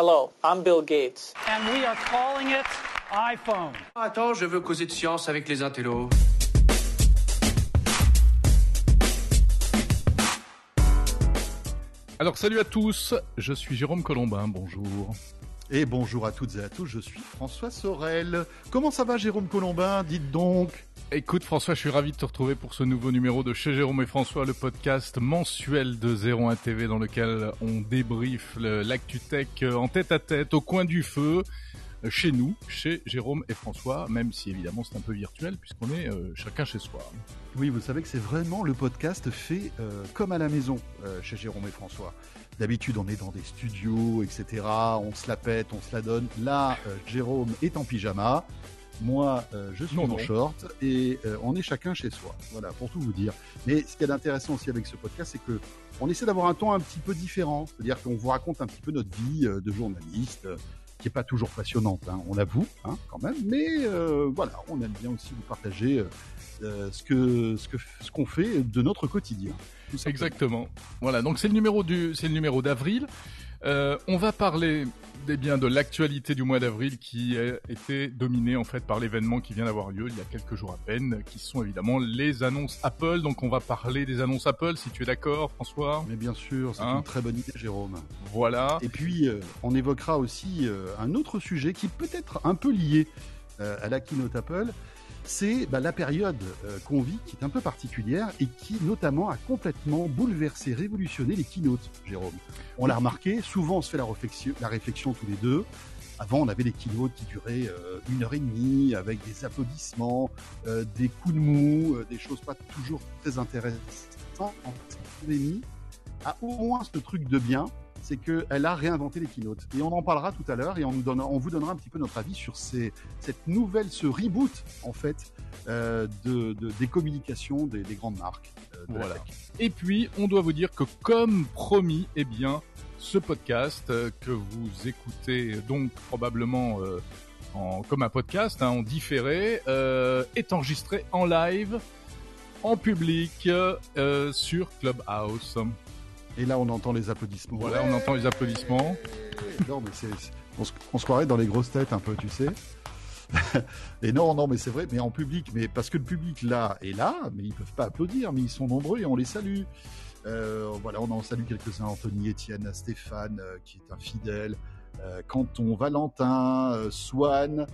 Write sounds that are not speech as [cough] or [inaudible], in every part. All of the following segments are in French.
Hello, I'm Bill Gates. And we are calling it iPhone. Attends, je veux causer de science avec les intellos. Alors salut à tous, je suis Jérôme Colombin, bonjour. Et bonjour à toutes et à tous, je suis François Sorel. Comment ça va Jérôme Colombin? Dites donc. Écoute François, je suis ravi de te retrouver pour ce nouveau numéro de Chez Jérôme et François, le podcast mensuel de 01 TV dans lequel on débriefe l'actu tech en tête à tête, au coin du feu, chez nous, chez Jérôme et François, même si évidemment c'est un peu virtuel puisqu'on est euh, chacun chez soi. Oui, vous savez que c'est vraiment le podcast fait euh, comme à la maison euh, chez Jérôme et François. D'habitude, on est dans des studios, etc. On se la pète, on se la donne. Là, Jérôme est en pyjama. Moi, je suis en short et on est chacun chez soi. Voilà, pour tout vous dire. Mais ce qui est intéressant aussi avec ce podcast, c'est que on essaie d'avoir un ton un petit peu différent. C'est-à-dire qu'on vous raconte un petit peu notre vie de journaliste, qui est pas toujours passionnante, hein, on l'avoue, hein, quand même. Mais euh, voilà, on aime bien aussi vous partager euh, euh, ce que ce que ce qu'on fait de notre quotidien. Exactement. Voilà, donc c'est le numéro du c'est le numéro d'avril. Euh, on va parler de l'actualité du mois d'avril qui a été dominé en fait par l'événement qui vient d'avoir lieu il y a quelques jours à peine, qui sont évidemment les annonces Apple. Donc on va parler des annonces Apple, si tu es d'accord, François. Mais bien sûr, c'est hein une très bonne idée, Jérôme. Voilà. Et puis euh, on évoquera aussi euh, un autre sujet qui peut être un peu lié à la keynote Apple c'est bah, la période euh, qu'on vit qui est un peu particulière et qui notamment a complètement bouleversé, révolutionné les keynotes, Jérôme. On l'a remarqué, souvent on se fait la réflexion, tous les deux. Avant, on avait les keynotes qui duraient euh, une heure et demie avec des applaudissements, euh, des coups de mou, des choses pas toujours très intéressantes. Cette pandémie a au moins ce truc de bien, c'est qu'elle a réinventé les keynotes. Et on en parlera tout à l'heure et on, nous donne, on vous donnera un petit peu notre avis sur ces, cette nouvelle, ce reboot, en fait, euh, de, de, des communications des, des grandes marques. Euh, voilà. Et puis, on doit vous dire que comme promis, eh bien, ce podcast euh, que vous écoutez donc probablement en, comme un podcast, hein, en différé, est enregistré en live, en public, sur Clubhouse. Et là, on entend les applaudissements. Voilà, on entend les applaudissements. non, mais c'est, on, se, croirait dans les grosses têtes un peu, tu sais. [laughs] et non, non, mais c'est vrai, mais en public, mais parce que le public là est là, mais ils peuvent pas applaudir, mais ils sont nombreux et on les salue. Euh, voilà, on en salue quelques-uns, Anthony, Étienne, Stéphane, euh, qui est un fidèle, euh, Canton, Valentin, Swan,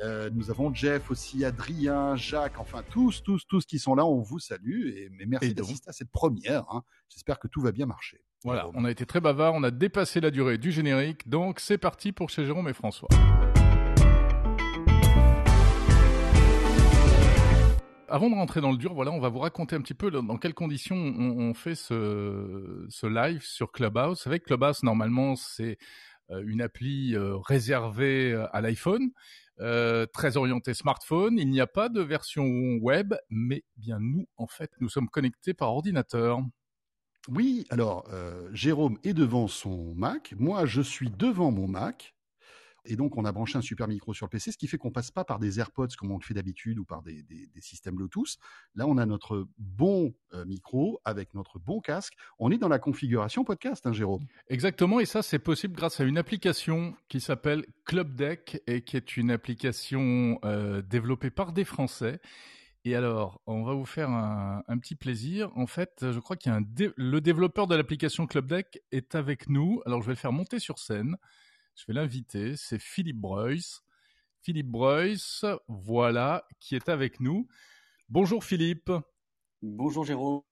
euh, nous avons Jeff aussi, Adrien, Jacques, enfin tous, tous, tous qui sont là, on vous salue et mais merci d'assister à cette première. Hein. J'espère que tout va bien marcher. Voilà, on a été très bavard, on a dépassé la durée du générique, donc c'est parti pour chez Jérôme et François. Avant de rentrer dans le dur, voilà, on va vous raconter un petit peu dans quelles conditions on, on fait ce, ce live sur Clubhouse. Avec Clubhouse, normalement, c'est euh, une appli euh, réservée à l'iPhone. Euh, très orienté smartphone. Il n'y a pas de version web, mais bien nous, en fait, nous sommes connectés par ordinateur. Oui, alors euh, Jérôme est devant son Mac, moi je suis devant mon Mac, et donc, on a branché un super micro sur le PC, ce qui fait qu'on passe pas par des AirPods comme on le fait d'habitude ou par des, systèmes Bluetooth. Là, on a notre bon euh, micro avec notre bon casque. On est dans la configuration podcast, hein, Jérôme. Exactement. Et ça, c'est possible grâce à une application qui s'appelle Club Deck et qui est une application euh, développée par des Français. Et alors, on va vous faire un, un petit plaisir. En fait, je crois qu'il y a un le développeur de l'application Club Deck est avec nous. Alors, je vais le faire monter sur scène. Je vais l'inviter, c'est Philippe Breuss. Philippe Breuss, voilà, qui est avec nous. Bonjour Philippe. Bonjour Jérôme.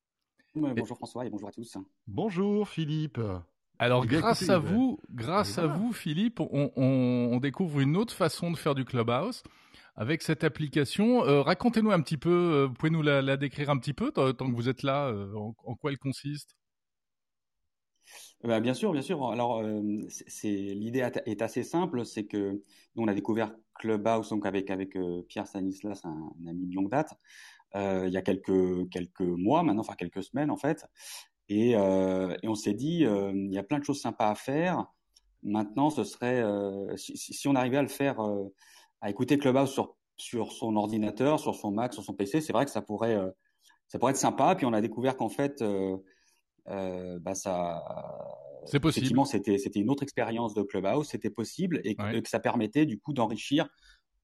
Bonjour François et bonjour à tous. Bonjour Philippe. Alors eh grâce à vous, grâce à vous Philippe, on, on, on, découvre une autre façon de faire du Clubhouse avec cette application. Euh, Racontez-nous un petit peu, euh, vous pouvez nous la, la, décrire un petit peu tant que vous êtes là, euh, en, en quoi elle consiste? Bah, bien sûr, bien sûr. Alors, euh, l'idée est assez simple, c'est que nous on a découvert Clubhouse donc avec avec euh, Pierre Stanislas, un, ami de longue date, euh, il y a quelques quelques mois maintenant, enfin quelques semaines en fait, et, on s'est dit il y a plein de choses sympas à faire. Maintenant, ce serait si, si, on arrivait à le faire, à écouter Clubhouse sur sur son ordinateur, sur son Mac, sur son PC, c'est vrai que ça pourrait ça pourrait être sympa. Puis on a découvert qu'en fait euh, bah ça, c'est possible. Effectivement, c'était c'était une autre expérience de Clubhouse, c'était possible et que, que ça permettait du coup d'enrichir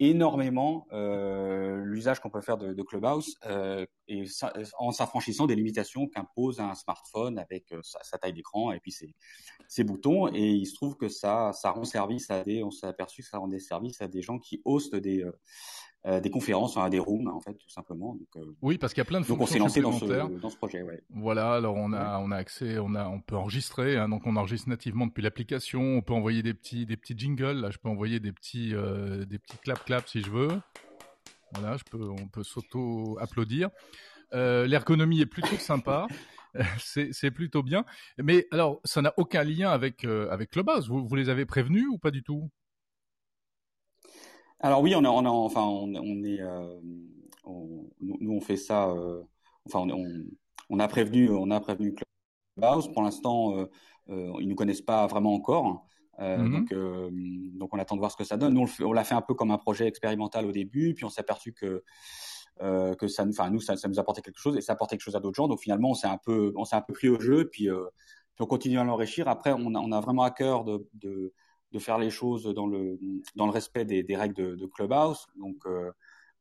énormément euh, l'usage qu'on peut faire de, de Clubhouse euh, et ça, en s'affranchissant des limitations qu'impose un smartphone avec euh, sa, sa, taille d'écran et puis ses, ses, boutons. Et il se trouve que ça, ça rend service à des, on s'est aperçu que ça rendait service à des gens qui hostent des, euh, des conférences, hein, des rooms en fait tout simplement. Donc, euh, oui, parce qu'il y a plein de donc on s'est lancé dans ce, dans ce projet. Ouais. Voilà, alors on a ouais. on a accès, on a on peut enregistrer, hein, donc on enregistre nativement depuis l'application. On peut envoyer des petits des petits jingles. Là, je peux envoyer des petits euh, des petits clap clap si je veux. Voilà, je peux on peut s'auto applaudir. Euh, L'ergonomie est plutôt sympa. [laughs] c'est plutôt bien. Mais alors, ça n'a aucun lien avec avec Clubhouse. Vous, vous les avez prévenus ou pas du tout? Alors oui, on a, on a enfin, on, on est, euh, on, nous on fait ça. Euh, enfin, on, a prévenu, on a prévenu Clubhouse. Pour l'instant, euh, euh, ils nous connaissent pas vraiment encore. Euh, mm -hmm. Donc, donc on attend de voir ce que ça donne. Nous, on l'a fait un peu comme un projet expérimental au début, puis on s'est aperçu que euh, que ça, enfin nous, ça, ça, nous apportait quelque chose et ça apportait quelque chose à d'autres gens. Donc finalement, on s'est un peu, on s'est un peu pris au jeu, puis, puis on continue à l'enrichir. Après, on a, on a vraiment à cœur de, de de faire les choses dans le dans le respect des, des règles de, de Clubhouse. Donc euh,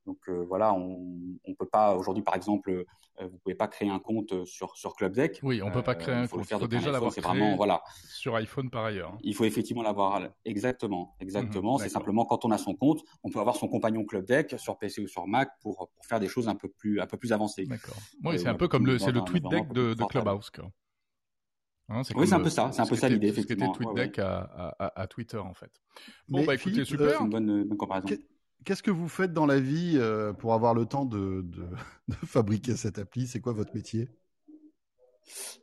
donc euh, voilà, on on peut pas aujourd'hui par exemple, euh, vous pouvez pas créer un compte sur sur Club Deck. Oui, on peut pas créer un compte. Il faut déjà l'avoir créé. Vraiment voilà sur iPhone par ailleurs. Il faut effectivement l'avoir exactement exactement. Mmh, C'est simplement quand on a son compte, on peut avoir son compagnon Club Deck sur PC ou sur Mac pour pour faire des choses un peu plus un peu plus avancées. D'accord. Oui, c'est un peu comme le c'est le tweet deck de, de Clubhouse. Quoi. Hein, oui, c'est un peu ça, c'est un peu ça l'idée, effectivement. C'était TweetDeck ouais, ouais. à, à, à, Twitter, en fait. Bon, Mais bah écoutez, super. Euh, c'est une bonne, bonne comparaison. Qu'est-ce que vous faites dans la vie euh, pour avoir le temps de, de, [laughs] de fabriquer cette appli? C'est quoi votre métier?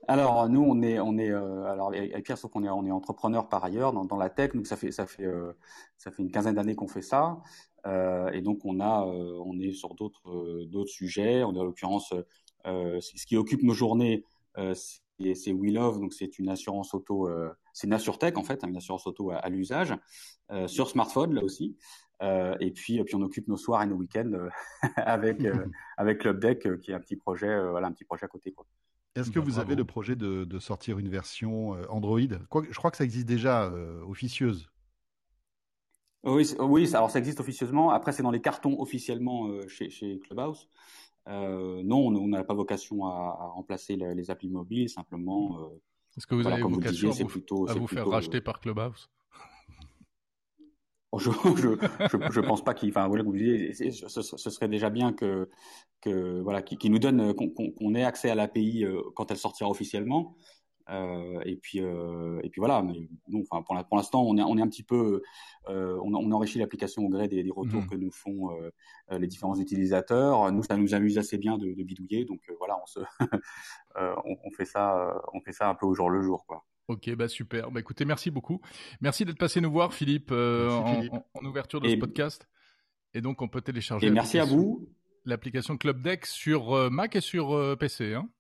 Alors nous on est on est euh, alors avec Pierre sauf qu'on est on est entrepreneur par ailleurs dans, dans la tech donc ça fait ça fait euh, ça fait une quinzaine d'années qu'on fait ça euh, et donc on a on est sur d'autres d'autres sujets on est en l'occurrence ce qui occupe nos journées c'est We Love, donc c'est une assurance auto, euh, c'est une AssureTech en fait, hein, une assurance auto à, à l'usage, euh, sur smartphone là aussi. Euh, et puis, puis on occupe nos soirs et nos week-ends euh, [laughs] avec [laughs] avec Club Deck, qui est un petit projet, voilà, un petit projet à côté. Quoi. Est-ce que bah, vous bravo. avez le projet de, de, sortir une version Android? Quoi, Je crois que ça existe déjà officieuse. Oui, oui, alors ça existe officieusement. Après, c'est dans les cartons officiellement chez, chez Clubhouse. Euh, non, on n'a pas vocation à, à remplacer les, les, applis mobiles, simplement. Euh, Est-ce que vous voilà, avez vocation disiez, à vous, plutôt, à vous faire plutôt, racheter euh... par Clubhouse? Je, [laughs] je, je, je, pense pas qu'il, enfin, voilà, vous disiez, ce, ce, serait déjà bien que, que voilà, qui, qui nous donne, qu'on qu ait accès à l'API euh, quand elle sortira officiellement. Euh, et puis euh, et puis voilà. Mais bon, enfin pour l'instant, on est on est un petit peu, euh, on, on, enrichit l'application au gré des, des retours mmh. que nous font euh, les différents utilisateurs. Nous, ça nous amuse assez bien de, de bidouiller, donc euh, voilà, on se, [laughs] on, on, fait ça, on fait ça un peu au jour le jour, quoi. Ok, bah super. Bah écoutez, merci beaucoup. Merci d'être passé nous voir, Philippe, merci, Philippe. En, en, ouverture de et, ce podcast. Et donc, on peut télécharger. Et merci à vous. L'application Club Deck sur Mac et sur PC. Hein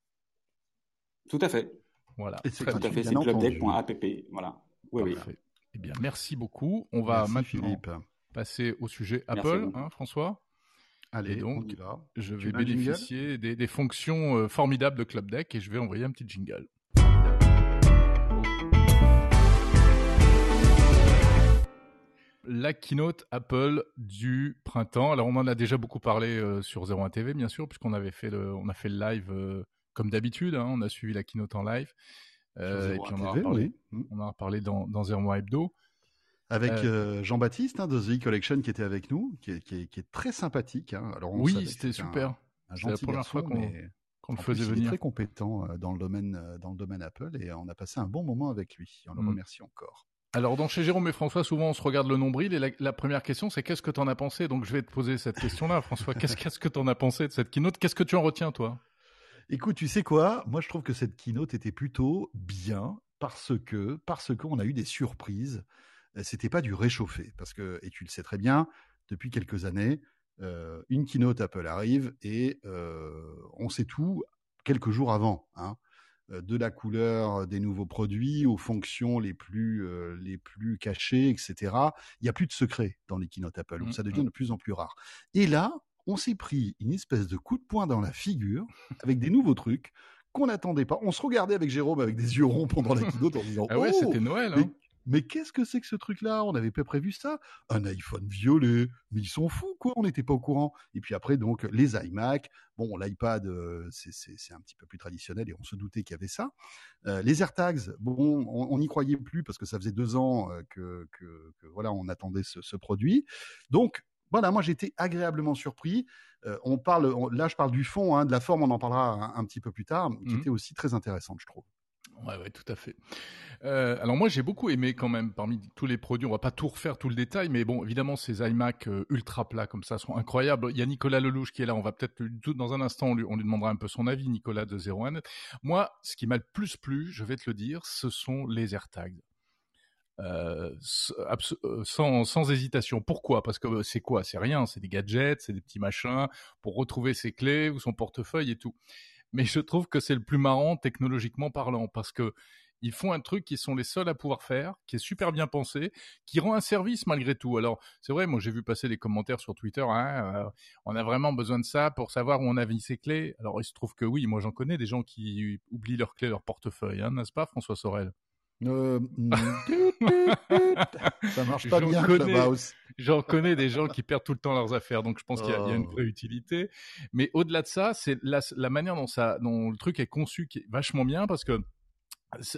Tout à fait. Voilà. C'est tout à fait, c'est clubdeck.app. Voilà. Oui, oui. Eh bien, merci beaucoup. On va merci, maintenant Philippe. passer au sujet Apple, hein, François. Allez, et donc, je vais bénéficier des, des, fonctions euh, formidables de Club Deck et je vais envoyer un petit jingle. La keynote Apple du printemps. Alors, on en a déjà beaucoup parlé euh, sur 01 TV, bien sûr, puisqu'on avait fait le, on a fait le live euh, comme d'habitude, hein, on a suivi la keynote en live. Euh, et puis on, TV, a reparlé, oui. on a reparlé dans, dans Zero Mois Hebdo. Avec euh, Jean-Baptiste hein, de The Collection qui était avec nous, qui est, qui est, qui est très sympathique. Hein. Alors on oui, c'était super. C'est la première fois qu'on qu le faisait plus, venir. Il est très compétent euh, dans le domaine dans le domaine Apple et on a passé un bon moment avec lui. On le mm. remercie encore. Alors, dans chez Jérôme et François, souvent on se regarde le nombril et la, la première question c'est qu'est-ce que tu en as pensé? Donc, je vais te poser cette question-là, François. Qu'est-ce [laughs] qu que tu en as pensé de cette keynote? Qu'est-ce que tu en retiens, toi? Écoute, tu sais quoi? Moi, je trouve que cette keynote était plutôt bien parce que parce qu'on a eu des surprises. C'était pas du réchauffé parce que et tu le sais très bien depuis quelques années, euh, une keynote Apple arrive et euh, on sait tout quelques jours avant. Hein, de la couleur des nouveaux produits aux fonctions les plus euh, les plus cachées, etc. Il n'y a plus de secret dans les keynotes Apple, donc ça devient de plus en plus rare. Et là, on s'est pris une espèce de coup de poing dans la figure avec des nouveaux trucs qu'on n'attendait pas. On se regardait avec Jérôme avec des yeux ronds pendant la keynote en disant Ah ouais, oh, c'était Noël. mais, Hein. mais qu'est-ce que c'est que ce truc-là? On n'avait pas prévu ça. Un iPhone violet, mais ils sont fous quoi. On n'était pas au courant. Et puis après donc les iMac. Bon, l'iPad euh, c'est un petit peu plus traditionnel et on se doutait qu'il y avait ça. Euh, les AirTags, bon, on n'y croyait plus parce que ça faisait deux ans euh, que, que, que, voilà, on attendait ce, ce produit. Donc voilà, moi j'ai été agréablement surpris. Euh, on parle, on- là je parle du fond, hein, de la forme, on en parlera un, un petit peu plus tard, qui Mhm. était aussi très intéressante, je trouve. Ouais, ouais, tout à fait. Euh, alors moi, j'ai beaucoup aimé quand même parmi tous les produits. On va pas tout refaire tout le détail, mais bon, évidemment, ces iMac euh, ultra plats comme ça sont incroyables. Il y a Nicolas Lelouch qui est là. On va peut-être dans un instant, on lui, on lui demandera un peu son avis, Nicolas de 01net. Moi, ce qui m'a le plus plu, je vais te le dire, ce sont les AirTags. Euh, euh, sans, hésitation. Pourquoi? Parce que euh, c'est quoi? C'est rien, c'est des gadgets, c'est des petits machins pour retrouver ses clés ou son portefeuille et tout. Mais je trouve que c'est le plus marrant technologiquement parlant parce que ils font un truc qu'ils sont les seuls à pouvoir faire, qui est super bien pensé, qui rend un service malgré tout. Alors, c'est vrai, moi j'ai vu passer des commentaires sur Twitter, hein, on a vraiment besoin de ça pour savoir où on a mis ses clés. Alors, il se trouve que oui, moi j'en connais des gens qui oublient leurs clés, leur portefeuille, hein, n'est-ce pas François Sorel? Euh, mm, ça marche [laughs] pas bien, connais. Clubhouse. J'en connais des gens qui perdent tout le temps leurs affaires, donc je pense qu'il y, y a une Oh. vraie utilité. Mais au-delà de ça, c'est la, la manière dont ça, dont le truc est conçu qui est vachement bien parce que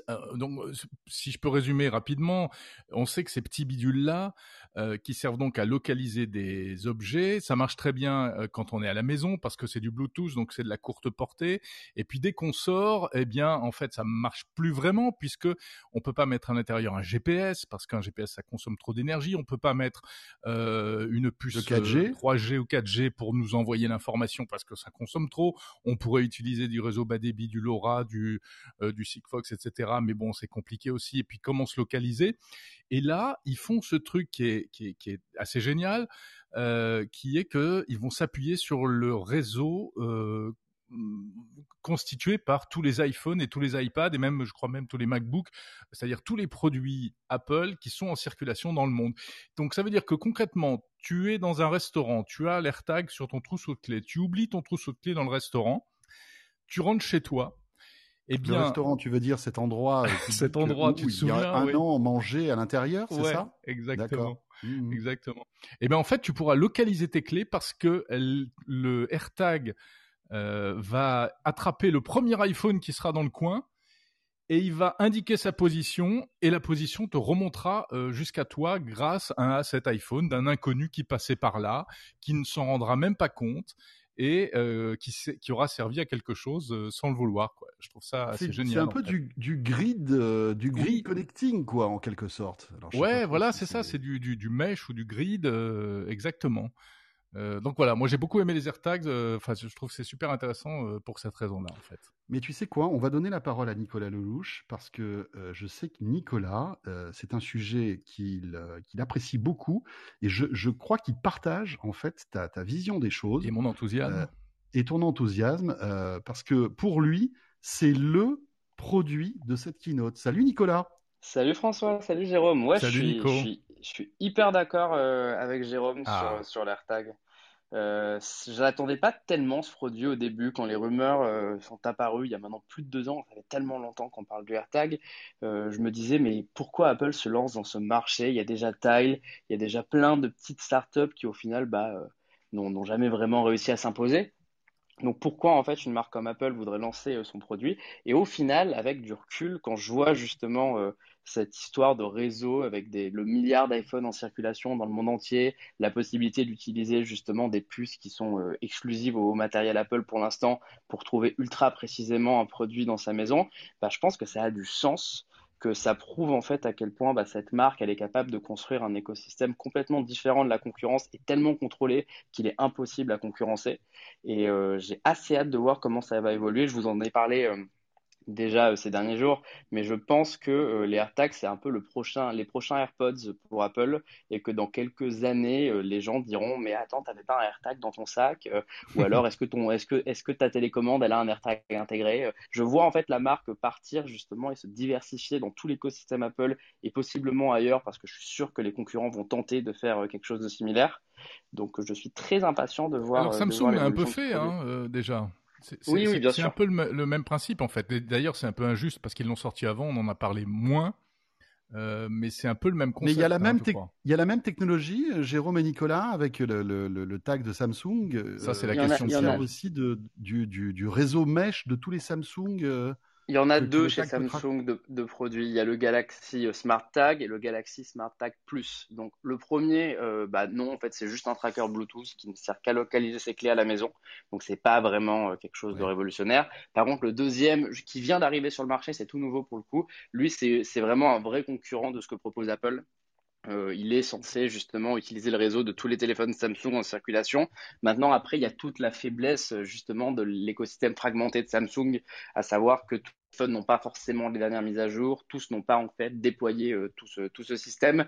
euh, donc, si je peux résumer rapidement, on sait que ces petits bidules-là, euh, qui servent donc à localiser des objets, ça marche très bien euh, quand on est à la maison parce que c'est du Bluetooth, donc c'est de la courte portée. Et puis dès qu'on sort, eh bien, en fait, ça marche plus vraiment puisque on peut pas mettre à l'intérieur un GPS parce qu'un GPS ça consomme trop d'énergie. On peut pas mettre euh, une puce Le 4G. euh, 3G ou 4G pour nous envoyer l'information parce que ça consomme trop. On pourrait utiliser du réseau bas débit, du LoRa, du du Sigfox, etc. Mais bon, c'est compliqué aussi. Et puis comment se localiser? Et là, ils font ce truc qui est qui est, qui est assez génial, euh, qui est que ils vont s'appuyer sur le réseau. Euh, constitué par tous les iPhones et tous les iPads et même, je crois même tous les MacBooks, c'est-à-dire tous les produits Apple qui sont en circulation dans le monde. Donc ça veut dire que concrètement, tu es dans un restaurant, tu as l'AirTag sur ton trousseau de clés, tu oublies ton trousseau de clés dans le restaurant, tu rentres chez toi, eh Le bien, restaurant, tu veux dire cet endroit, [laughs] Cet endroit, où tu te il y a souviens, un oui. an mangé à l'intérieur, c'est ouais, ça? exactement. Mhm. Exactement. Et bien en fait, tu pourras localiser tes clés parce que le AirTag euh, va attraper le premier iPhone qui sera dans le coin et il va indiquer sa position et la position te remontera euh, jusqu'à toi grâce à cet iPhone d'un inconnu qui passait par là, qui ne s'en rendra même pas compte et euh, qui, aura servi à quelque chose euh, sans le vouloir. Quoi. Je trouve ça assez génial. c'est un peu du, du grid, euh, du grid Oui. connecting, quoi, en quelque sorte. Alors, Ouais, voilà, c'est ça, c'est du, du, du mesh ou du grid, exactement. Euh, donc voilà, moi j'ai beaucoup aimé les AirTags, euh, enfin je trouve que c'est super intéressant euh, pour cette raison-là en fait. Mais tu sais quoi On va donner la parole à Nicolas Lelouch parce que euh, je sais que Nicolas, euh, c'est un sujet qu'il euh, qu'il apprécie beaucoup et je, je crois qu'il partage en fait ta, ta vision des choses Et mon enthousiasme. Euh, et ton enthousiasme euh, parce que pour lui, c'est le produit de cette keynote. Salut Nicolas Salut François, salut Jérôme. Ouais, Salut je suis, Nico. je suis, je suis hyper d'accord euh, avec Jérôme Ah. sur, sur l'AirTag. Euh, je n'attendais pas tellement ce produit au début quand les rumeurs euh, sont apparues il y a maintenant plus de deux ans. Ça fait tellement longtemps qu'on parle du AirTag. Euh, je me disais, mais pourquoi Apple se lance dans ce marché? Il y a déjà Tile, il y a déjà plein de petites startups qui au final bah, euh, n'ont jamais vraiment réussi à s'imposer. Donc pourquoi en fait une marque comme Apple voudrait lancer son produit? Et au final, avec du recul, quand je vois justement cette histoire de réseau avec le milliard d'iPhone en circulation dans le monde entier, la possibilité d'utiliser justement des puces qui sont euh, exclusives au matériel Apple pour l'instant pour trouver ultra précisément un produit dans sa maison, bah, je pense que ça a du sens que ça prouve en fait à quel point bah, cette marque elle est capable de construire un écosystème complètement différent de la concurrence et tellement contrôlé qu'il est impossible à concurrencer. Et euh, j'ai assez hâte de voir comment ça va évoluer. Je vous en ai parlé euh, déjà euh, ces derniers jours, mais je pense que euh, les AirTags, c'est un peu le prochain, les prochains AirPods pour Apple et que dans quelques années, euh, les gens diront, mais attends, t'avais pas un AirTag dans ton sac? Ou [laughs] alors, est-ce que ton, est-ce que, est-ce que ta télécommande, elle a un AirTag intégré? Je vois en fait la marque partir justement et se diversifier dans tout l'écosystème Apple et possiblement ailleurs parce que je suis sûr que les concurrents vont tenter de faire quelque chose de similaire. Donc, je suis très impatient de voir. Alors Samsung l'a un peu fait hein, euh, déjà. Oui, oui, bien C'est un peu le, le même principe en fait. D'ailleurs, c'est un peu injuste parce qu'ils l'ont sorti avant, on en a parlé moins. Euh, mais c'est un peu le même Mais concept. il y a la hein, même, crois. il y a la même technologie, euh, Jérôme et Nicolas, avec le, le- le- le tag de Samsung. euh, Ça, c'est la Il y en a- question il y en qui a- arrive. aussi de, du, du, du réseau mesh de tous les Samsung. euh, Il y en a deux chez Samsung de, de produits. Il y a le Galaxy euh, Smart Tag et le Galaxy Smart Tag Plus. Donc le premier, euh, bah non, en fait, c'est juste un tracker Bluetooth qui ne sert qu'à localiser ses clés à la maison. Donc c'est pas vraiment euh, quelque chose de révolutionnaire. Par contre, le deuxième, qui vient d'arriver sur le marché, c'est tout nouveau pour le coup. Lui, c'est vraiment un vrai concurrent de ce que propose Apple. Euh, il est censé justement utiliser le réseau de tous les téléphones Samsung en circulation. Maintenant, après, il y a toute la faiblesse justement de l'écosystème fragmenté de Samsung, à savoir que n'ont pas forcément les dernières mises à jour, tous n'ont pas en fait déployé euh, tout ce, tout ce système,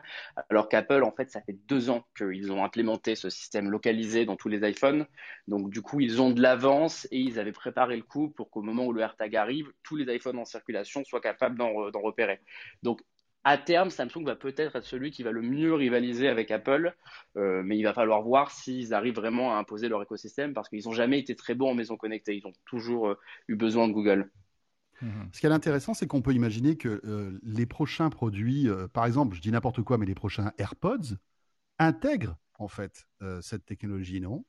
alors qu'Apple, en fait, ça fait deux ans qu'ils ont implémenté ce système localisé dans tous les iPhones. Donc, du coup, ils ont de l'avance et ils avaient préparé le coup pour qu'au moment où le AirTag arrive, tous les iPhones en circulation soient capables d'en re- d'en repérer. Donc, à terme, Samsung va peut-être être celui qui va le mieux rivaliser avec Apple, euh, mais il va falloir voir s'ils arrivent vraiment à imposer leur écosystème parce qu'ils n'ont jamais été très bons en maison connectée. Ils ont toujours euh, eu besoin de Google. Mhm. Ce qui est intéressant, c'est qu'on peut imaginer que euh, les prochains produits, euh, par exemple, je dis n'importe quoi, mais les prochains AirPods intègrent en fait euh, cette technologie, non?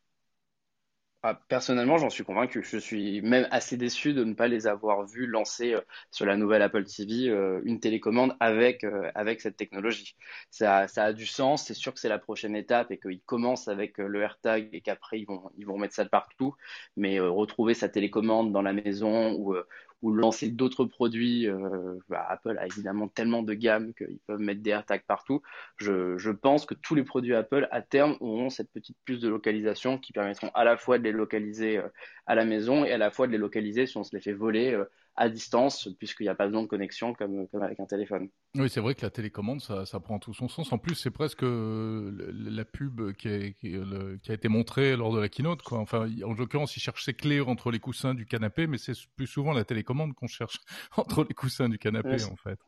Ah, personnellement, j'en suis convaincu. Je suis même assez déçu de ne pas les avoir vus lancer euh, sur la nouvelle Apple TV euh, une télécommande avec, euh, avec cette technologie. Ça, ça a du sens. C'est sûr que c'est la prochaine étape et qu'ils commencent avec euh, le AirTag et qu'après ils vont, ils vont mettre ça de partout. Mais euh, retrouver sa télécommande dans la maison ou, ou lancer d'autres produits, euh, bah, Apple a évidemment tellement de gammes qu'ils peuvent mettre des AirTags partout. Je, pense que tous les produits Apple, à terme, auront cette petite puce de localisation qui permettront à la fois de les localiser euh, à la maison et à la fois de les localiser si on se les fait voler euh, à distance, puisqu'il n'y a pas besoin de connexion comme, comme avec un téléphone. Oui, c'est vrai que la télécommande, ça, ça prend tout son sens. En plus, c'est presque euh, le- la pub qui, est- qui, est le- qui a été montrée lors de la keynote. Quoi. Enfin, en l'occurrence, il cherche ses clés entre les coussins du canapé, mais c'est plus souvent la télécommande qu'on cherche [laughs] entre les coussins du canapé, c'est- en fait.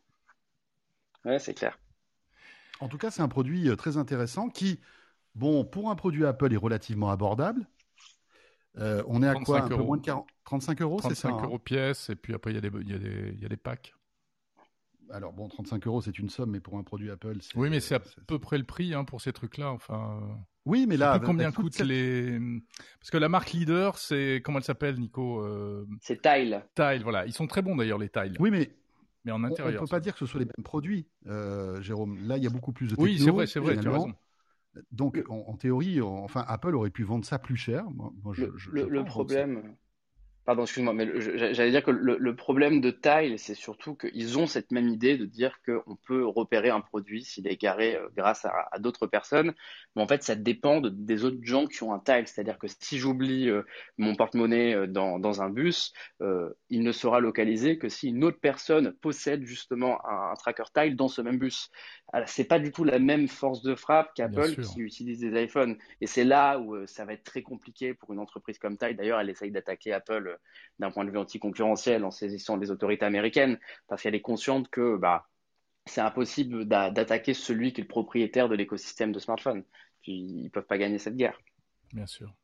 Ouais, c'est clair. En tout cas, c'est un produit euh, très intéressant qui, bon, pour un produit Apple, est relativement abordable. Euh, on est à quoi 35 Un peu euros. moins de 40 35 euros, c'est ça 35 hein euros pièce, et puis après, il y, a des, il, y a des, il y a des packs. Alors bon, 35 euros, c'est une somme, mais pour un produit Apple, c'est. Oui, mais c'est à peu près le prix hein, pour ces trucs-là. Enfin, euh, Oui, mais là, avec- combien toute coûtent cette- les. Parce que la marque leader, c'est. Comment elle s'appelle, Nico euh, C'est Tile. Tile, voilà. Ils sont très bons d'ailleurs, les tiles. Oui, mais Mais en on ne intérieur. peut pas dire que ce soit les mêmes produits, euh, Jérôme. Là, il y a beaucoup plus de Oui, techno, c'est vrai, c'est vrai, tu as raison. Donc, en, en théorie, en- enfin, Apple aurait pu vendre ça plus cher. Moi, moi, je, Le, je- le- je le pense. problème, pardon, excuse-moi, mais j'allais dire que le, le problème de Tile, c'est surtout qu'ils ont cette même idée de dire qu'on peut repérer un produit s'il est garé euh, grâce à, à d'autres personnes. Mais en fait, ça dépend de- des autres gens qui ont un Tile. C'est-à-dire que si j'oublie euh, mon porte-monnaie euh, dans, dans un bus, euh, il ne sera localisé que si une autre personne possède justement un, un tracker Tile dans ce même bus. C'est pas du tout la même force de frappe qu'Apple qui utilise des iPhones. Et c'est là où euh, ça va être très compliqué pour une entreprise comme Tile. D'ailleurs, elle essaye d'attaquer Apple d'un point de vue anticoncurrentiel en saisissant les autorités américaines parce qu'elle est consciente que bah, c'est impossible d'a- d'attaquer celui qui est le propriétaire de l'écosystème de smartphone. Puis, ils peuvent pas gagner cette guerre. Bien sûr.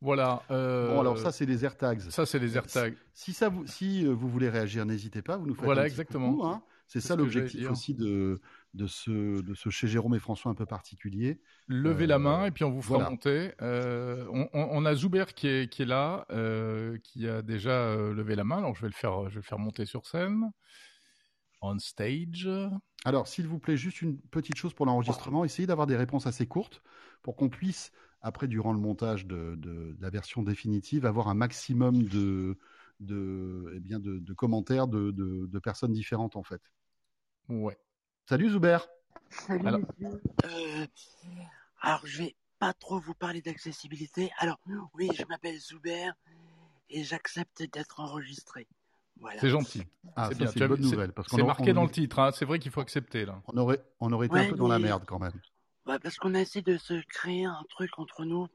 Voilà. euh, Bon, alors ça, c'est les AirTags. ça, c'est les AirTags. Si, ça vous, si euh, vous voulez réagir, n'hésitez pas, vous nous faites Voilà, un petit exactement. coucou, hein. C'est C'est ça l'objectif aussi de, de, ce, de ce chez Jérôme et François un peu particulier. Levez Euh, la main et puis on vous fera voilà. monter. Euh, on, a Zuber qui est, qui est là, euh, qui a déjà euh, levé la main. Alors je vais le faire, je vais le faire monter sur scène. On stage. Alors, s'il vous plaît, juste une petite chose pour l'enregistrement. Essayez d'avoir des réponses assez courtes pour qu'on puisse, après, durant le montage de, de- de la version définitive, avoir un maximum de, de, eh bien, de, de commentaires de personnes différentes, en fait. Ouais. Salut Zuber Salut Alors-. Euh, alors je vais pas trop vous parler d'accessibilité. Alors oui, je m'appelle Zuber et j'accepte d'être enregistré. Voilà. C'est gentil. Ah, c'est bien. c'est une bonne nouvelle. Parce qu'on C'est marqué on- dans le titre. hein. C'est vrai qu'il faut accepter là. On aurait, on aurait été Ouais, un peu dans la merde quand même. Parce qu'on a essayé de se créer un truc entre nous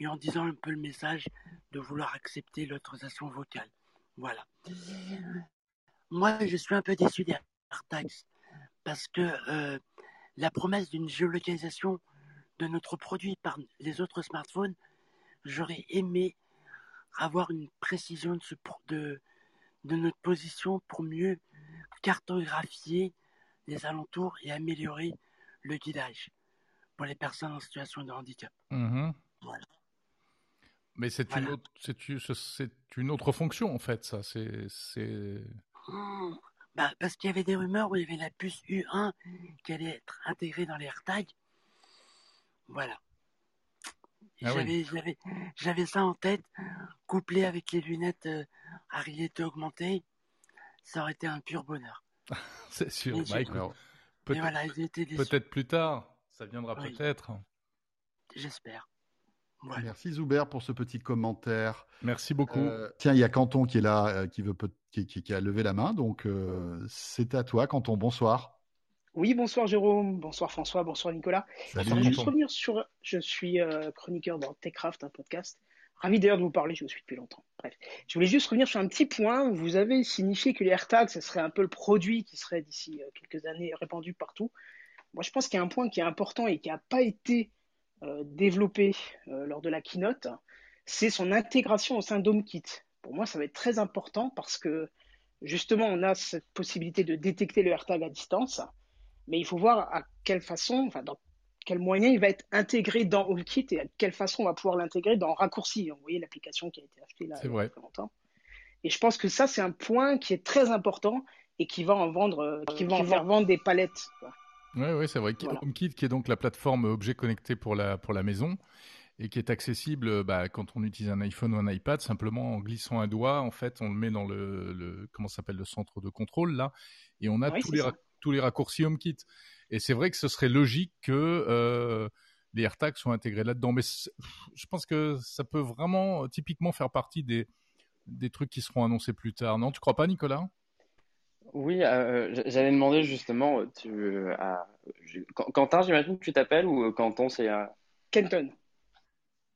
et en disant un peu le message de vouloir accepter l'autorisation vocale. Voilà. Moi, je suis un peu déçu des AirTags parce que euh, la promesse d'une géolocalisation de notre produit par les autres smartphones, j'aurais aimé avoir une précision de, ce, de, de notre position pour mieux cartographier les alentours et améliorer le guidage pour les personnes en situation de handicap. Mhm. Mais c'est une, autre, c'est, une autre fonction en fait, ça. C'est, c'est... Bah, parce qu'il y avait des rumeurs où il y avait la puce U1 qui allait être intégrée dans les AirTags. Voilà. Ah j'avais, ça en tête, couplé avec les lunettes euh, à réalité augmentée, ça aurait été un pur bonheur. [laughs] c'est sûr. Bah, peut-être, plus tard, ça viendra peut-être. J'espère. Merci Zuber pour ce petit commentaire. Merci beaucoup. Euh, tiens, il y a Canton qui est là, euh, qui, veut, qui, a levé la main. Donc, c'est à toi, Canton. Bonsoir. Oui, bonsoir Jérôme, bonsoir François, bonsoir Nicolas. Salut, je juste revenir sur. Je suis euh, chroniqueur dans Techcraft, un podcast. Ravi d'ailleurs de vous parler, je vous suis depuis longtemps. Bref, je voulais juste revenir sur un petit point. Vous avez signifié que les AirTags, ce serait un peu le produit qui serait d'ici euh, quelques années répandu partout. Moi, je pense qu'il y a un point qui est important et qui n'a pas été euh, développé lors de la keynote, c'est son intégration au sein d'HomeKit. Pour moi, ça va être très important parce que justement, on a cette possibilité de détecter le AirTag à distance mais il faut voir à quelle façon, enfin, dans quel moyen il va être intégré dans HomeKit et à quelle façon on va pouvoir l'intégrer dans Raccourci. Vous voyez l'application qui a été achetée là il y a longtemps. Et je pense que ça, c'est un point qui est très important et qui va en vendre, euh, qui va en faire vendre des palettes. Oui, oui, c'est vrai. HomeKit, qui est donc la plateforme objet connecté pour la, pour la maison et qui est accessible bah, quand on utilise un iPhone ou un iPad, simplement en glissant un doigt, en fait, on le met dans le, le comment s'appelle le centre de contrôle là, et on a tous les tous les raccourcis HomeKit. Et c'est vrai que ce serait logique que euh, les AirTags soient intégrés là-dedans. Mais je pense que ça peut vraiment typiquement faire partie des, des trucs qui seront annoncés plus tard. Non, tu crois pas, Nicolas? Oui, euh, j'allais demander justement, tu, Quentin, j'imagine que tu t'appelles ou Quentin, c'est... Kenton.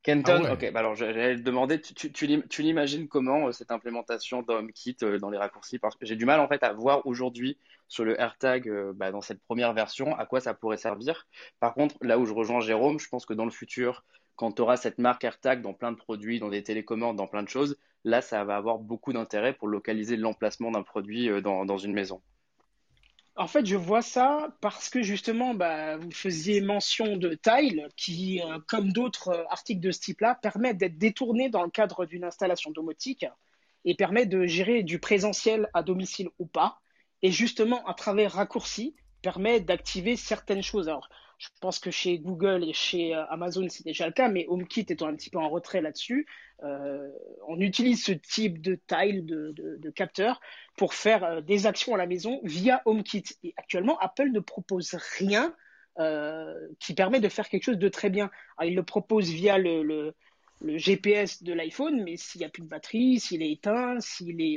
Kenton, ah ok. Bah alors j'allais demander, tu, tu, l'imagines comment euh, cette implémentation d'HomeKit euh, dans les raccourcis? Parce que j'ai du mal en fait à voir aujourd'hui sur le AirTag euh, bah, dans cette première version à quoi ça pourrait servir. Par contre, là où je rejoins Jérôme, je pense que dans le futur, quand tu auras cette marque AirTag dans plein de produits, dans des télécommandes, dans plein de choses, là ça va avoir beaucoup d'intérêt pour localiser l'emplacement d'un produit dans, dans une maison. En fait, je vois ça parce que justement, bah, vous faisiez mention de Tile, qui, euh, comme d'autres euh, articles de ce type-là, permet d'être détourné dans le cadre d'une installation domotique et permet de gérer du présentiel à domicile ou pas. Et justement, à travers raccourci, permet d'activer certaines choses. Alors, je pense que chez Google et chez euh, Amazon, c'est déjà le cas, mais HomeKit étant un petit peu en retrait là-dessus, euh, on utilise ce type de tile, de, capteur, pour faire euh, des actions à la maison via HomeKit. Et actuellement, Apple ne propose rien qui permet de faire quelque chose de très bien. il le propose via le, le, GPS de l'iPhone, mais s'il n'y a plus de batterie, s'il est éteint, s'il est,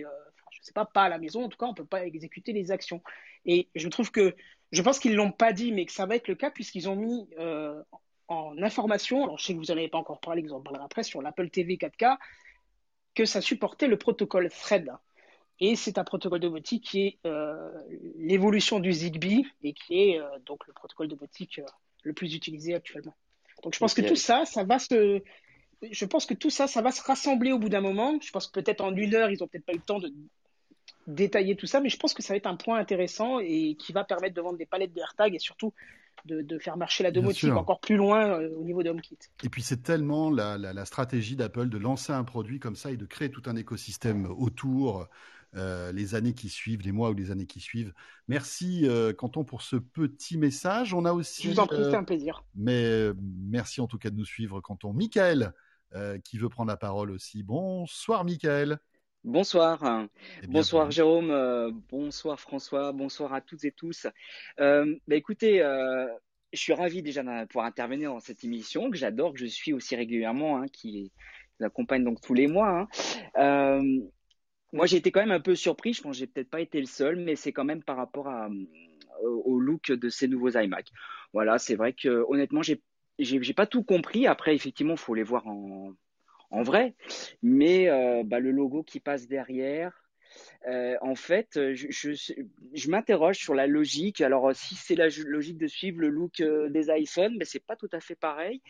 je ne sais pas, pas à la maison, en tout cas, on ne peut pas exécuter les actions. Et je trouve que je pense qu'ils ne l'ont pas dit, mais que ça va être le cas puisqu'ils ont mis euh, en information, alors je sais que vous n'en avez pas encore parlé, vous en parlerez après, sur l'Apple TV 4K, que ça supportait le protocole Thread. Et c'est un protocole domotique qui est euh, l'évolution du Zigbee et qui est euh, donc le protocole domotique le plus utilisé actuellement. Donc je pense que tout ça, ça va se, je pense que tout ça, ça va se rassembler au bout d'un moment. Je pense que peut-être en une heure, ils n'ont peut-être pas eu le temps de détailler tout ça, mais je pense que ça va être un point intéressant et qui va permettre de vendre des palettes de AirTag et surtout de, faire marcher la domotique encore plus loin euh, au niveau de HomeKit. Et puis c'est tellement la, stratégie d'Apple de lancer un produit comme ça et de créer tout un écosystème autour. Euh, les années qui suivent, les mois ou les années qui suivent. Merci euh, Canton pour ce petit message. On a aussi. Je vous en prie, c'est un plaisir. Mais merci en tout cas de nous suivre, Canton. Michael, qui veut prendre la parole aussi. Bonsoir, Michael. Bonsoir. Eh bonsoir Jérôme, euh, bonsoir François, bonsoir à toutes et tous. Euh, bah, écoutez, euh, je suis ravi déjà de pouvoir intervenir dans cette émission que j'adore, que je suis aussi régulièrement, hein, qui accompagne donc tous les mois. Hein. moi, j'ai été quand même un peu surpris. Je pense que j'ai peut-être pas été le seul, mais c'est quand même par rapport à, au look de ces nouveaux iMac. Voilà, c'est vrai que honnêtement, j'ai j'ai pas tout compris. Après, effectivement, faut les voir en en vrai, mais euh, bah, le logo qui passe derrière, euh, en fait, je, je, m'interroge sur la logique. Alors, si c'est la logique de suivre le look euh, des iPhones, mais c'est pas tout à fait pareil.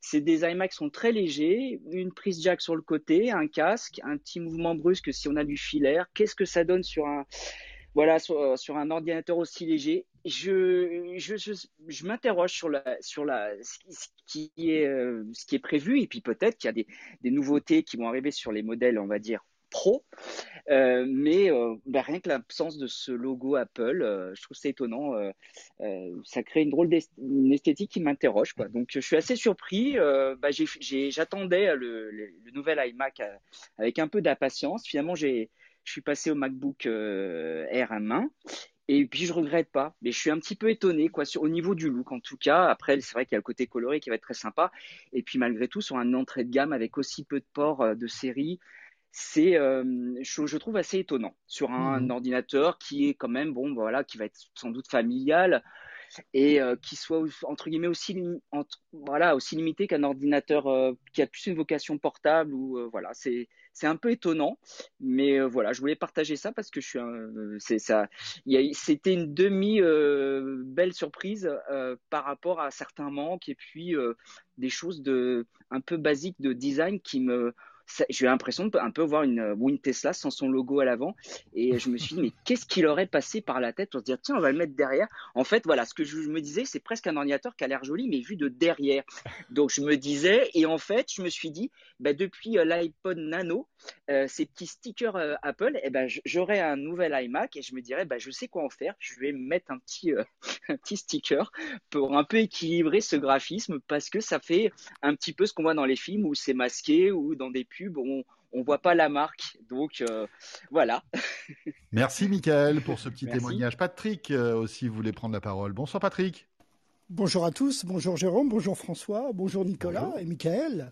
C'est des iMac sont très légers, une prise jack sur le côté, un casque, un petit mouvement brusque si on a du filaire. Qu'est-ce que ça donne sur un voilà sur un ordinateur aussi léger? Je, m'interroge sur, euh, ce qui est prévu et puis peut-être qu'il y a des, nouveautés qui vont arriver sur les modèles, on va dire, pro. Euh, mais euh, bah, rien que l'absence de ce logo Apple, je trouve c'est étonnant. ça crée une drôle d'esthétique qui m'interroge. Donc je suis assez surpris. Bah, j'attendais le, nouvel iMac avec un peu d'impatience. Finalement, je suis passé au MacBook Air à main et puis je regrette pas, mais je suis un petit peu étonné quoi sur, au niveau du look en tout cas. Après c'est vrai qu'il y a le côté coloré qui va être très sympa et puis malgré tout sur un entrée de gamme avec aussi peu de ports euh, de série, c'est euh, je, je, trouve assez étonnant sur un, mmh. ordinateur qui est quand même bon voilà qui va être sans doute familial et euh, qui soit entre guillemets aussi voilà aussi limité qu'un ordinateur euh, qui a plus une vocation portable ou euh, voilà c'est c'est un peu étonnant. Mais voilà je voulais partager ça parce que je suis c'est ça c'était une demi belle surprise par rapport à certains manques et puis des choses de un peu basiques de design qui me j'ai l'impression de un peu voir une, une Tesla sans son logo à l'avant. Et je me suis dit, mais qu'est-ce qu'il aurait passé par la tête pour se dire, tiens, on va le mettre derrière. En fait, voilà, ce que je me disais, c'est presque un ordinateur qui a l'air joli, mais vu de derrière. Donc, je me disais, et en fait, je me suis dit, bah, depuis euh, l'iPod Nano, euh, ces petits stickers euh, Apple, eh ben, j'aurais un nouvel iMac et je me dirais, bah, je sais quoi en faire. Je vais mettre un petit, [laughs] un petit sticker pour un peu équilibrer ce graphisme parce que ça fait un petit peu ce qu'on voit dans les films où c'est masqué ou dans des pubs on, ne voit pas la marque. Donc voilà. [laughs] Merci Michael pour ce petit témoignage. Patrick aussi voulait prendre la parole. Bonsoir Patrick. Bonjour à tous, bonjour Jérôme, bonjour François, bonjour Nicolas et Michael.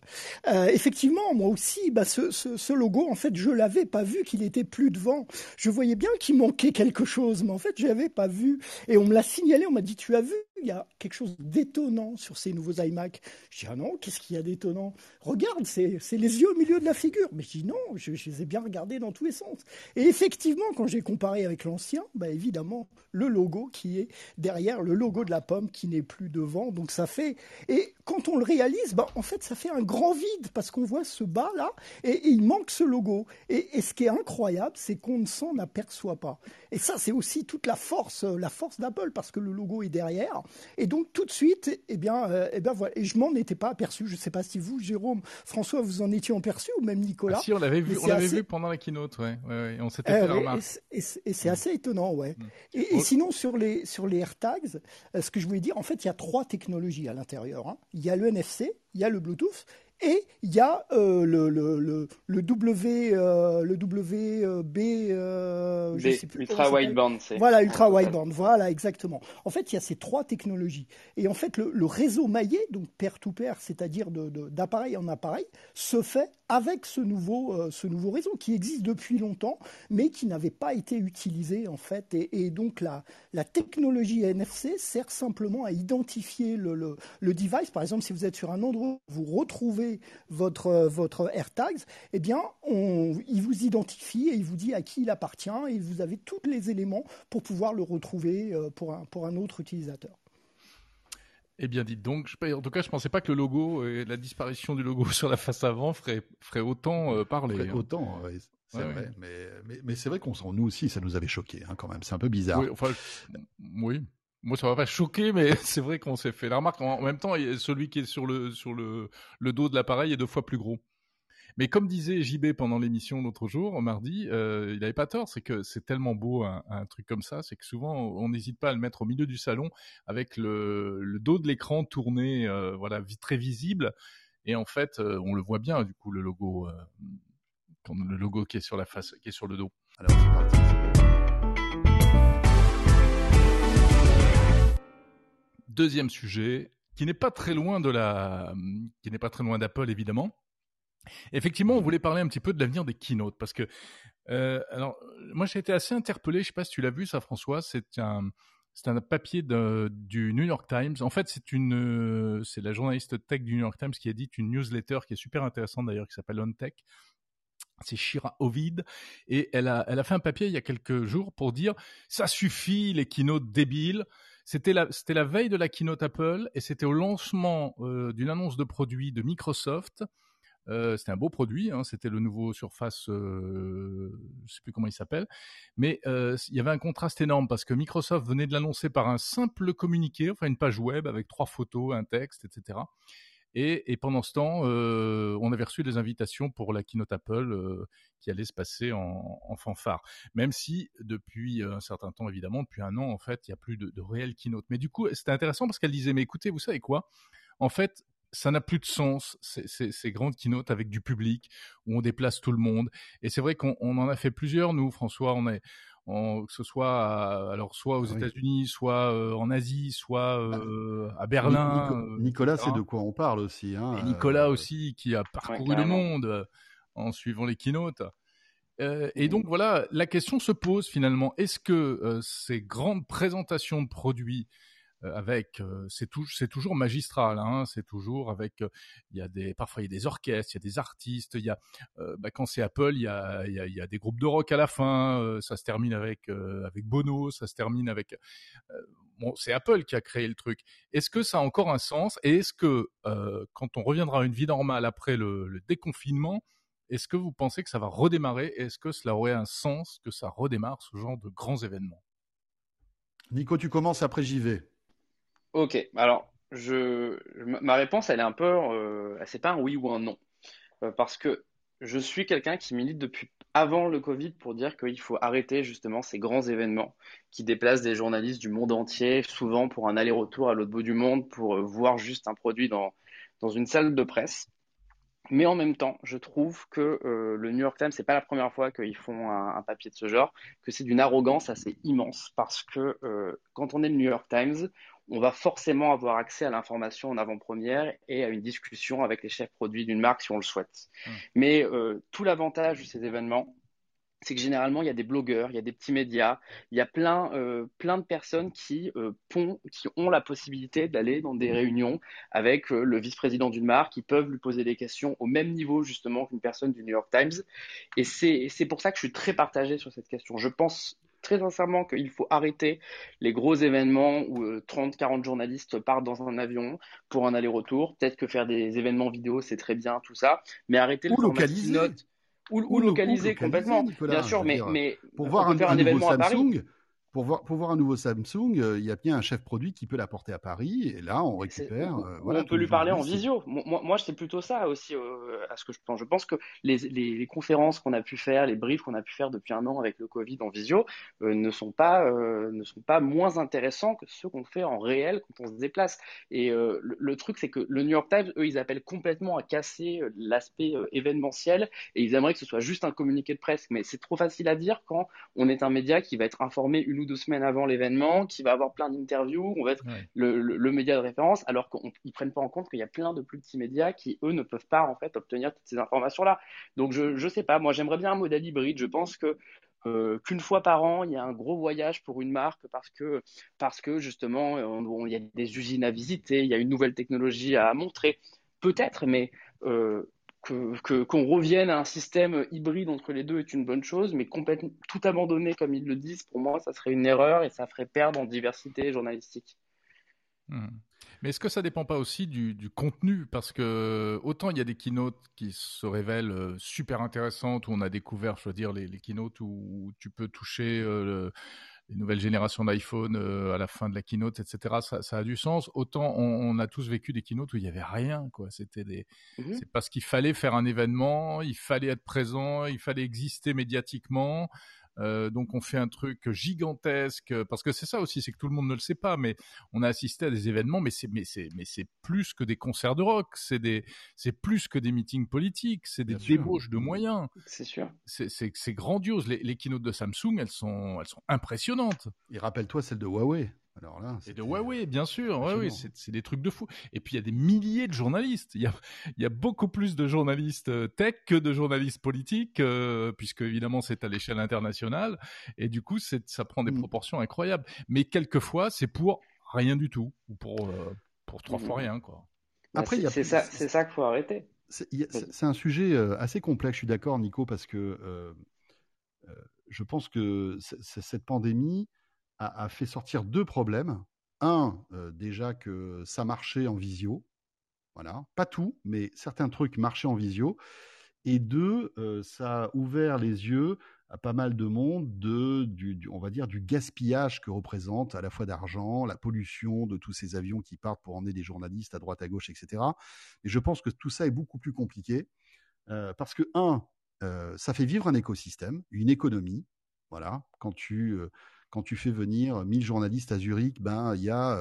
Euh, effectivement, moi aussi, bah, ce, ce, ce, logo, en fait, je l'avais pas vu qu'il était plus devant. Je voyais bien qu'il manquait quelque chose, mais en fait, je l'avais pas vu. Et on me l'a signalé, on m'a dit, tu as vu il y a quelque chose d'étonnant sur ces nouveaux iMac. Je dis, ah non, qu'est-ce qu'il y a d'étonnant? Regarde, c'est les yeux au milieu de la figure. Mais je dis, non, je, les ai bien regardés dans tous les sens. Et effectivement, quand j'ai comparé avec l'ancien, bah évidemment, le logo qui est derrière, le logo de la pomme qui n'est plus devant. Donc ça fait... Et quand on le réalise, bah, en fait, ça fait un grand vide parce qu'on voit ce bas là et, il manque ce logo. Et, et ce qui est incroyable, c'est qu'on ne s'en aperçoit pas. Et ça, c'est aussi toute la force, la force d'Apple parce que le logo est derrière. Et donc tout de suite, eh bien, euh, eh bien voilà. Et je m'en étais pas aperçu. Je ne sais pas si vous, Jérôme, François, vous en étiez aperçu ou même Nicolas. Ah, si, on l'avait vu, on l'avait vu pendant la keynote, ouais. ouais, ouais. On s'était fait euh, Et, et c'est assez étonnant, ouais. Mm. Et, et, sinon sur les sur les AirTags, euh, ce que je voulais dire, en fait, il y a trois technologies à l'intérieur. Hein. Il y a le NFC, il y a le Bluetooth et il y a euh, le, le, le, le, W, euh, le WB, euh, je sais plus ultra wideband. Voilà, ultra wideband. Voilà, exactement. En fait, il y a ces trois technologies. Et en fait, le, réseau maillé, donc pair-to-pair, c'est-à-dire d'appareil de, en appareil, se fait avec ce nouveau, euh, ce nouveau réseau qui existe depuis longtemps, mais qui n'avait pas été utilisé en fait. Et, donc la, la technologie NFC sert simplement à identifier le, device. Par exemple, si vous êtes sur un endroit, vous retrouvez votre, votre AirTags, eh bien, on, il vous identifie et il vous dit à qui il appartient et vous avez tous les éléments pour pouvoir le retrouver euh, pour un autre utilisateur. Eh bien, dites donc, je, en tout cas, je pensais pas que le logo et la disparition du logo [laughs] sur la face avant ferait, ferait autant euh, parler. Ferait hein. autant, ouais, c'est ouais, vrai. Oui. Mais, mais, mais c'est vrai qu'on nous aussi, ça nous avait choqué hein, quand même. C'est un peu bizarre. Oui, enfin, oui. Moi, ça m'a pas choqué, [laughs] mais c'est vrai qu'on s'est fait la remarque. En même temps, celui qui est sur le sur le, le dos de l'appareil est deux fois plus gros. Mais comme disait JB pendant l'émission l'autre jour, mardi, euh, il n'avait pas tort, c'est que c'est tellement beau un, truc comme ça, c'est que souvent on n'hésite pas à le mettre au milieu du salon avec le, dos de l'écran tourné, euh, voilà, très visible. Et en fait, euh, on le voit bien du coup le logo, le logo qui est sur la face, qui est sur le dos. Deuxième sujet, qui n'est pas très loin de la, qui n'est pas très loin d'Apple évidemment. Effectivement, on voulait parler un petit peu de l'avenir des keynotes parce que, euh, alors, moi j'ai été assez interpellé. Je sais pas si tu l'as vu, ça, François. C'est un, c'est un papier du New York Times. En fait, c'est une, c'est la journaliste tech du New York Times qui édite une newsletter qui est super intéressante d'ailleurs, qui s'appelle On Tech. C'est Shira Ovid et elle a, elle a fait un papier il y a quelques jours pour dire ça suffit les keynotes débiles C'était la, c'était la veille de la keynote Apple et c'était au lancement euh, d'une annonce de produit de Microsoft. Euh, c'était un beau produit, hein, c'était le nouveau Surface, euh, je sais plus comment il s'appelle, mais euh, il y avait un contraste énorme parce que Microsoft venait de l'annoncer par un simple communiqué, enfin une page web avec trois photos, un texte, etc. Et, pendant ce temps, euh, on avait reçu des invitations pour la keynote Apple qui allait se passer en, en, fanfare. Même si depuis un certain temps, évidemment, depuis un an, en fait, il n'y a plus de, de réelle keynote. Mais du coup, c'était intéressant parce qu'elle disait, mais écoutez, vous savez quoi? En fait, ça n'a plus de sens, ces, ces, ces, grandes keynotes avec du public, où on déplace tout le monde. Et c'est vrai qu'on en a fait plusieurs, nous, François, on est, on, que ce soit à, alors soit aux oui. États-Unis, soit euh, en Asie, soit euh, à Berlin. Nico, euh, Nicolas, c'est de quoi on parle aussi. Hein, Et Nicolas aussi, qui a parcouru ouais, le monde en suivant les keynotes. Euh, et donc voilà, la question se pose finalement, est-ce que euh, ces grandes présentations de produits euh, avec c'est tout, c'est toujours magistral hein, c'est toujours avec il y a des parfois il y a des orchestres il y a des artistes il y a bah, quand c'est Apple il y a des groupes de rock à la fin ça se termine avec avec Bono ça se termine avec bon c'est Apple qui a créé le truc. Est-ce que ça a encore un sens? Et est-ce que quand on reviendra à une vie normale après le, le déconfinement est-ce que vous pensez que ça va redémarrer? Est-ce que cela aurait un sens que ça redémarre ce genre de grands événements? Nico, tu commences après j'y vais. Ok, alors je, ma réponse, elle est un peu, euh, c'est pas un oui ou un non, euh, parce que je suis quelqu'un qui milite depuis avant le Covid pour dire qu'il faut arrêter justement ces grands événements qui déplacent des journalistes du monde entier, souvent pour un aller-retour à l'autre bout du monde, pour euh, voir juste un produit dans, dans une salle de presse. Mais en même temps, je trouve que euh, le New York Times, c'est pas la première fois qu'ils font un, papier de ce genre, que c'est d'une arrogance assez immense parce que quand on est le New York Times, on va forcément avoir accès à l'information en avant-première et à une discussion avec les chefs produits d'une marque si on le souhaite. Mmh. Mais euh, tout l'avantage de ces événements, c'est que généralement il y a des blogueurs, il y a des petits médias, il y a plein, euh, plein de personnes qui, euh, pont, qui ont la possibilité d'aller dans des réunions avec euh, le vice-président d'une marque, qui peuvent lui poser des questions au même niveau justement qu'une personne du New York Times. Et c'est pour ça que je suis très partagé sur cette question. Je pense très sincèrement qu'il faut arrêter les gros événements où euh, 30-40 journalistes partent dans un avion pour un aller-retour. Peut-être que faire des événements vidéo, c'est très bien, tout ça, mais arrêter le localiser. Ou, ou, ou, localiser complètement, Nicolas, bien sûr, mais, mais pour voir un, faire un, un événement Samsung, à Paris. Pour voir, pour voir un nouveau Samsung, euh, il y a bien un chef produit qui peut l'apporter à Paris, et là, on récupère. Euh, voilà, on peut lui parler en visio. Moi, moi c'est plutôt ça aussi, euh, à ce que je pense. Je pense que les, les, les conférences qu'on a pu faire, les briefs qu'on a pu faire depuis un an avec le Covid en visio, euh, ne sont pas ne sont pas moins intéressants que ceux qu'on fait en réel quand on se déplace. Et le, le, truc, c'est que le New York Times, eux, ils appellent complètement à casser l'aspect événementiel, et ils aimeraient que ce soit juste un communiqué de presse. Mais c'est trop facile à dire quand on est un média qui va être informé une ou deux semaines avant l'événement, qui va avoir plein d'interviews, on va être ouais. le, le, le, média de référence, alors qu'ils prennent pas en compte qu'il y a plein de plus petits médias qui, eux, ne peuvent pas en fait obtenir toutes ces informations-là. Donc je je sais pas, moi j'aimerais bien un modèle hybride. Je pense que euh, qu'une fois par an, il y a un gros voyage pour une marque parce que, parce que justement, il y a des usines à visiter, il y a une nouvelle technologie à montrer. Peut-être, mais euh, qu'on que, qu revienne à un système hybride entre les deux est une bonne chose, mais tout abandonner comme ils le disent, pour moi, ça serait une erreur et ça ferait perdre en diversité journalistique. Mmh. Mais est-ce que ça dépend pas aussi du, contenu? Parce que autant il y a des keynotes qui se révèlent euh, super intéressantes, où on a découvert, je veux dire, les, les keynotes où tu peux toucher euh, les nouvelles générations d'iPhone euh, à la fin de la keynote, etc. Ça, ça a du sens. Autant on, on, a tous vécu des keynotes où il y avait rien, quoi. C'était des, mmh. c'est parce qu'il fallait faire un événement, il fallait être présent, il fallait exister médiatiquement. Euh, donc on fait un truc gigantesque parce que c'est ça aussi, c'est que tout le monde ne le sait pas, mais on a assisté à des événements, mais c'est mais c'est mais c'est plus que des concerts de rock, c'est des c'est plus que des meetings politiques, c'est des Bien débauches sûr. de moyens. C'est sûr. C'est c'est grandiose. Les, les keynotes de Samsung, elles sont elles sont impressionnantes. Et rappelle-toi celle de Huawei. Alors là, et de Huawei, bien sûr, ouais, oui, c'est des trucs de fou. Et puis il y a des milliers de journalistes. Il y a, il y a beaucoup plus de journalistes euh, tech que de journalistes politiques, euh, puisque évidemment c'est à l'échelle internationale. Et du coup, ça prend des mmh. proportions incroyables. Mais quelquefois, c'est pour rien du tout, ou pour euh, pour trois mmh. fois rien, quoi. Bah, Après, c'est ça, c'est ça qu'il faut arrêter. C'est un sujet assez complexe. Je suis d'accord, Nico, parce que euh, je pense que cette pandémie a, fait sortir deux problèmes un, déjà que ça marchait en visio. Voilà. Pas tout, mais certains trucs marchaient en visio. Et deux, ça a ouvert les yeux à pas mal de monde de, du, on va dire, du gaspillage que représente à la fois d'argent, la pollution de tous ces avions qui partent pour emmener des journalistes à droite, à gauche, etc. Et je pense que tout ça est beaucoup plus compliqué parce que, un, ça fait vivre un écosystème, une économie. Voilà, quand tu, quand tu fais venir 1000 journalistes à Zurich, ben il y a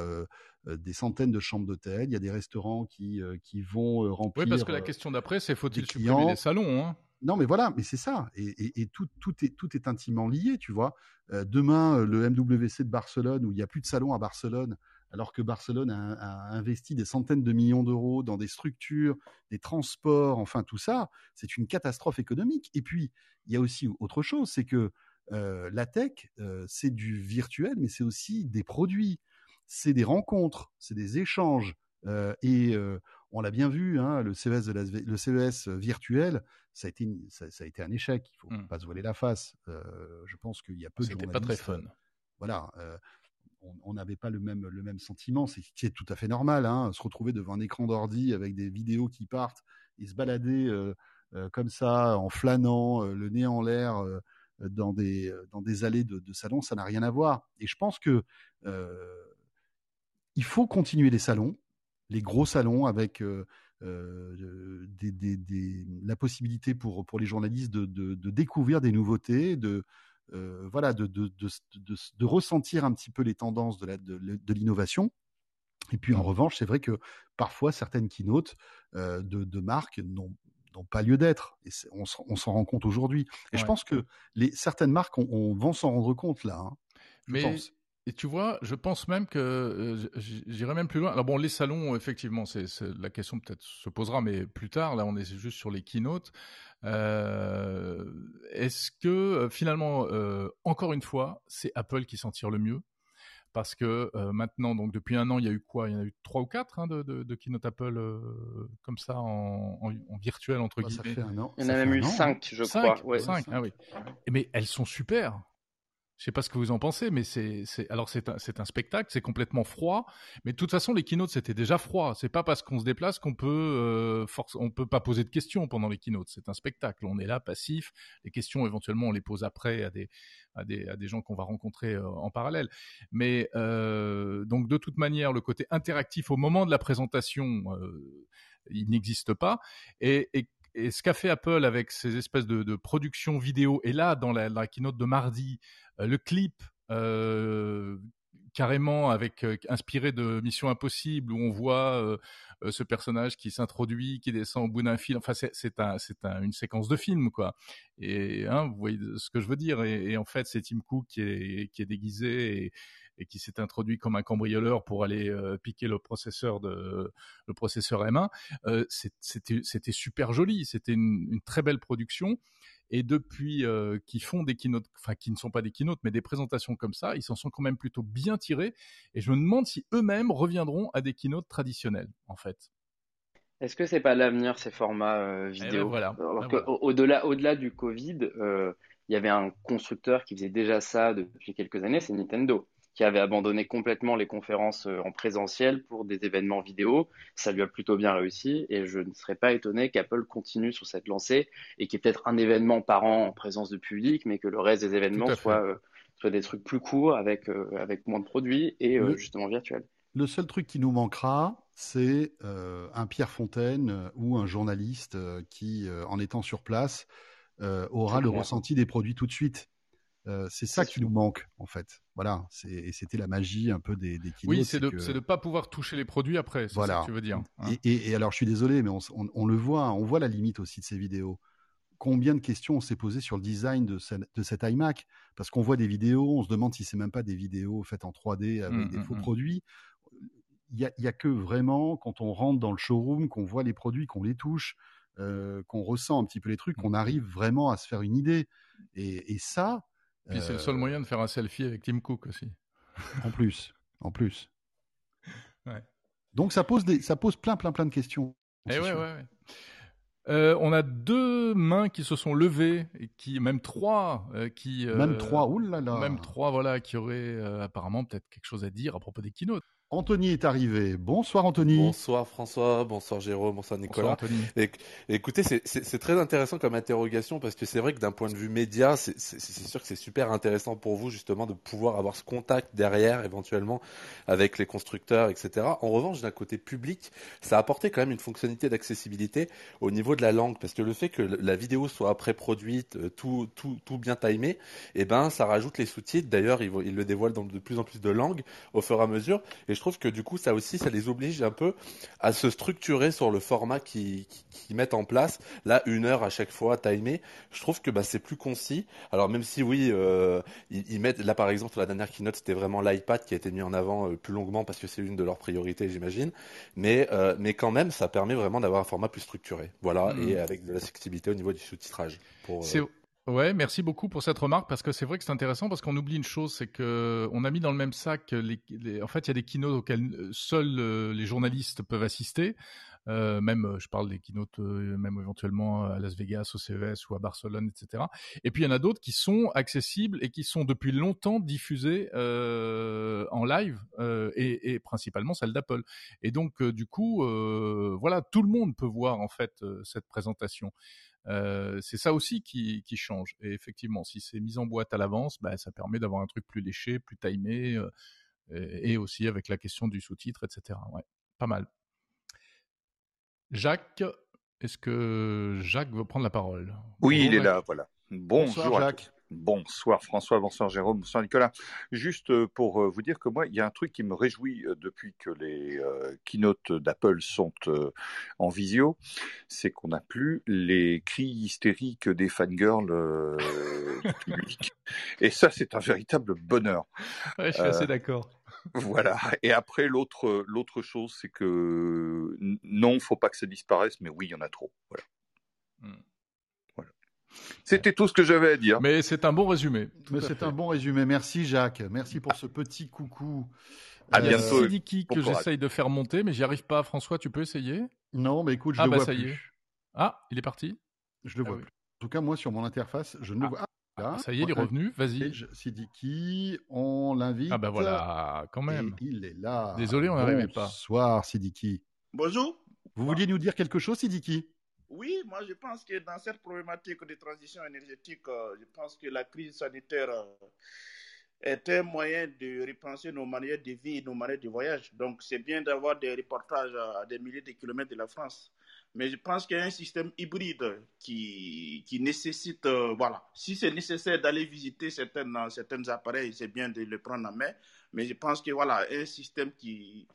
des centaines de chambres d'hôtel, il y a des restaurants qui, qui vont remplir. Oui, parce que la question d'après, c'est faut-il supprimer les salons hein? Non, mais voilà, mais c'est ça. Et, tout, tout, est, tout est intimement lié, tu vois. demain, le MWC de Barcelone, où il n'y a plus de salon à Barcelone, alors que Barcelone a, investi des centaines de millions d'euros dans des structures, des transports, enfin tout ça, c'est une catastrophe économique. Et puis, il y a aussi autre chose, c'est que la tech, c'est du virtuel, mais c'est aussi des produits, c'est des rencontres, c'est des échanges. et on l'a bien vu, hein, le CES, le CES virtuel, ça a été, ça, a été un échec. Il faut mmh. pas se voiler la face. je pense qu'il y a peu de C'était pas très fun. Voilà, on n'avait pas le même, le même sentiment, c'est qui est tout à fait normal. Hein, se retrouver devant un écran d'ordi avec des vidéos qui partent et se balader comme ça en flânant, le nez en l'air dans des dans des allées de, de salons, ça n'a rien à voir. Et je pense que il faut continuer les salons, les gros salons avec des, des, des, la possibilité pour pour les journalistes de, de découvrir des nouveautés, de voilà, de, de, de, de, ressentir un petit peu les tendances de, l'innovation. Et puis en mmh. revanche, c'est vrai que parfois certaines keynotes de, de marques n'ont n'ont pas lieu d'être. Et on, on s'en rend compte aujourd'hui. Et je pense que les, certaines marques, on, on vont s'en rendre compte là. Hein, Mais pense. Et tu vois, je pense même que j'irai même plus loin. Alors bon, les salons, effectivement, c'est la question peut-être se posera, mais plus tard. Là, on est juste sur les keynotes. Euh, Est-ce que euh, finalement, euh, encore une fois, c'est Apple qui s'en tire le mieux? Parce que euh, maintenant, donc depuis un an, il y a eu quoi? Il y en a eu trois ou quatre hein, de, de, de, keynote Apple euh, comme ça en, en, en, virtuel entre bah, guillemets. Ça fait un an. Il y en a même eu cinq, je cinq, crois. Ouais. Cinq, ah oui. Mais elles sont super. Je sais pas ce que vous en pensez, mais c'est, alors c'est un, spectacle, c'est complètement froid. Mais de toute façon, les keynotes c'était déjà froid. C'est pas parce qu'on se déplace qu'on peut, euh, force, on peut pas poser de questions pendant les keynotes. C'est un spectacle. On est là, passif. Les questions, éventuellement, on les pose après à des, à des, à des gens qu'on va rencontrer euh, en parallèle. Mais euh, donc de toute manière, le côté interactif au moment de la présentation, il n'existe pas. Et et ce qu'a fait Apple avec ces espèces de, de production vidéo, et là, dans la, keynote de mardi, euh, le clip euh, carrément avec euh, inspiré de Mission Impossible où on voit ce personnage qui s'introduit, qui descend au bout d'un fil. Enfin, c'est un, c'est un, une séquence de film, quoi. Et hein, vous voyez ce que je veux dire. Et, en fait, c'est Tim Cook qui est, déguisé et qui s'est introduit comme un cambrioleur pour aller euh, piquer le processeur de le processeur M1. Euh, c'était c'était super joli. C'était une, une, très belle production. Et depuis euh, qu'ils font des keynotes, enfin qui ne sont pas des keynotes, mais des présentations comme ça, ils s'en sont quand même plutôt bien tirés. Et je me demande si eux-mêmes reviendront à des keynotes traditionnels, en fait. Est-ce que c'est pas l'avenir ces formats euh, vidéo eh ben voilà. Alors ben voilà. au-delà, au-delà du Covid, il y avait un constructeur qui faisait déjà ça depuis quelques années, c'est Nintendo, qui avait abandonné complètement les conférences en présentiel pour des événements vidéo. Ça lui a plutôt bien réussi et je ne serais pas étonné qu'Apple continue sur cette lancée et qu'il y ait peut-être un événement par an en présence de public, mais que le reste des événements soient, euh, des trucs plus courts avec, euh, avec moins de produits et euh, justement virtuels. Le seul truc qui nous manquera, c'est euh, un Pierre Fontaine ou un journaliste qui, en étant sur place, aura le ressenti des produits tout de suite. Euh, c'est ça qui nous manque en fait. Voilà, et c'était la magie un peu des, des. Oui, c'est de ne que... pas pouvoir toucher les produits après. C'est voilà. ça que tu veux dire. Hein. Et, et, et, alors, je suis désolé, mais on, on, on, le voit, on voit la limite aussi de ces vidéos. Combien de questions on s'est posées sur le design de, ce, de cet iMac? Parce qu'on voit des vidéos, on se demande si c'est même pas des vidéos faites en 3D avec mmh, des faux mmh. produits. Il y a, y a, que vraiment quand on rentre dans le showroom, qu'on voit les produits, qu'on les touche, euh, qu'on ressent un petit peu les trucs, qu'on arrive vraiment à se faire une idée. Et, et ça, puis c'est le seul moyen de faire un selfie avec Tim Cook aussi. [laughs] En plus, en plus. [laughs] Ouais. Donc ça pose des, ça pose plein, plein, plein de questions. Et ouais, ouais, ouais. Euh, on a deux mains qui se sont levées, et qui même trois, euh, qui euh, même trois, oulala, même trois, voilà, qui auraient apparemment peut-être quelque chose à dire à propos des keynotes. Anthony est arrivé. Bonsoir Anthony. Bonsoir François, bonsoir Jérôme, bonsoir Nicolas. Bonsoir, Anthony. écoutez, c'est très intéressant comme interrogation parce que c'est vrai que d'un point de vue média, c'est sûr que c'est super intéressant pour vous justement de pouvoir avoir ce contact derrière éventuellement avec les constructeurs, etc. En revanche, d'un côté public, ça a apporté quand même une fonctionnalité d'accessibilité au niveau de la langue parce que le fait que la vidéo soit pré-produite, euh, tout, tout, tout bien timé, eh ben ça rajoute les sous-titres. D'ailleurs, ils, ils, le dévoilent dans de plus en plus de langues au fur et à mesure. Et je trouve que du coup, ça aussi, ça les oblige un peu à se structurer sur le format qu'ils mettent en place. Là, une heure à chaque fois, timé. Je trouve que bah, c'est plus concis. Alors même si oui, euh, ils, mettent là par exemple la dernière keynote, c'était vraiment l'iPad qui a été mis en avant euh, plus longuement parce que c'est une de leurs priorités, j'imagine. Mais euh, mais quand même, ça permet vraiment d'avoir un format plus structuré. Voilà, mmh. et avec de la l'accessibilité au niveau du sous-titrage. Pour, Ouais, merci beaucoup pour cette remarque parce que c'est vrai que c'est intéressant parce qu'on oublie une chose, c'est que on a mis dans le même sac les, en fait il y a des keynotes auxquels euh, seuls euh, les journalistes peuvent assister. Euh, même, je parle des keynotes, même éventuellement à Las Vegas, au CES ou à Barcelone, etc. Et puis il y en a d'autres qui sont accessibles et qui sont depuis longtemps diffusés en live et, et, principalement celle d'Apple. Et donc du coup, voilà, tout le monde peut voir en fait cette présentation. Euh, c'est ça aussi qui, qui, change. Et effectivement, si c'est mis en boîte à l'avance, bah, ça permet d'avoir un truc plus léché, plus timé, euh, et, aussi avec la question du sous-titre, etc. Ouais, pas mal. Jacques, est-ce que Jacques veut prendre la parole? Oui, il est là, voilà. Bonjour Jacques. Bonsoir François, bonsoir Jérôme, bonsoir Nicolas. Juste euh, pour euh, vous dire que moi, il y a un truc qui me réjouit euh, depuis que les keynotes d'Apple sont en visio, c'est qu'on n'a plus les cris hystériques des fangirls publics. Et ça, c'est un véritable bonheur. Ouais, je suis assez d'accord. Voilà. Et après, l'autre, l'autre chose, c'est que non, faut pas que ça disparaisse, mais oui, il y en a trop. Voilà. Hmm. C'était tout ce que j'avais à dire. Mais c'est un bon résumé. Mais c'est un bon résumé. Merci Jacques. Merci pour ce petit coucou. À euh, bientôt. Sidiki que j'essaye de faire monter, mais j'y arrive pas. François, tu peux essayer? Non, mais écoute, je ah, le bah, vois ça Y est. Ah, il est parti? Je le ah vois plus. En tout cas, moi, sur mon interface, je ne le ah. vois. Ah, ça y est, il est revenu. Vas-y. Sidiki, on l'invite. Ah bah voilà, quand même. il est là. Désolé, on n'arrivait pas. Bonsoir, Sidiki. Bonjour. Vous vouliez nous dire quelque chose, Sidiki? Oui, moi je pense que dans cette problématique de transition énergétique, euh, je pense que la crise sanitaire euh, est un moyen de repenser nos manières de vie, nos manières de voyage. Donc c'est bien d'avoir des reportages à des milliers de kilomètres de la France. Mais je pense qu'il y a un système hybride qui, qui nécessite, euh, voilà, si c'est nécessaire d'aller visiter certains, certains appareils, c'est bien de le prendre en main. Mais je pense que voilà, un système qui,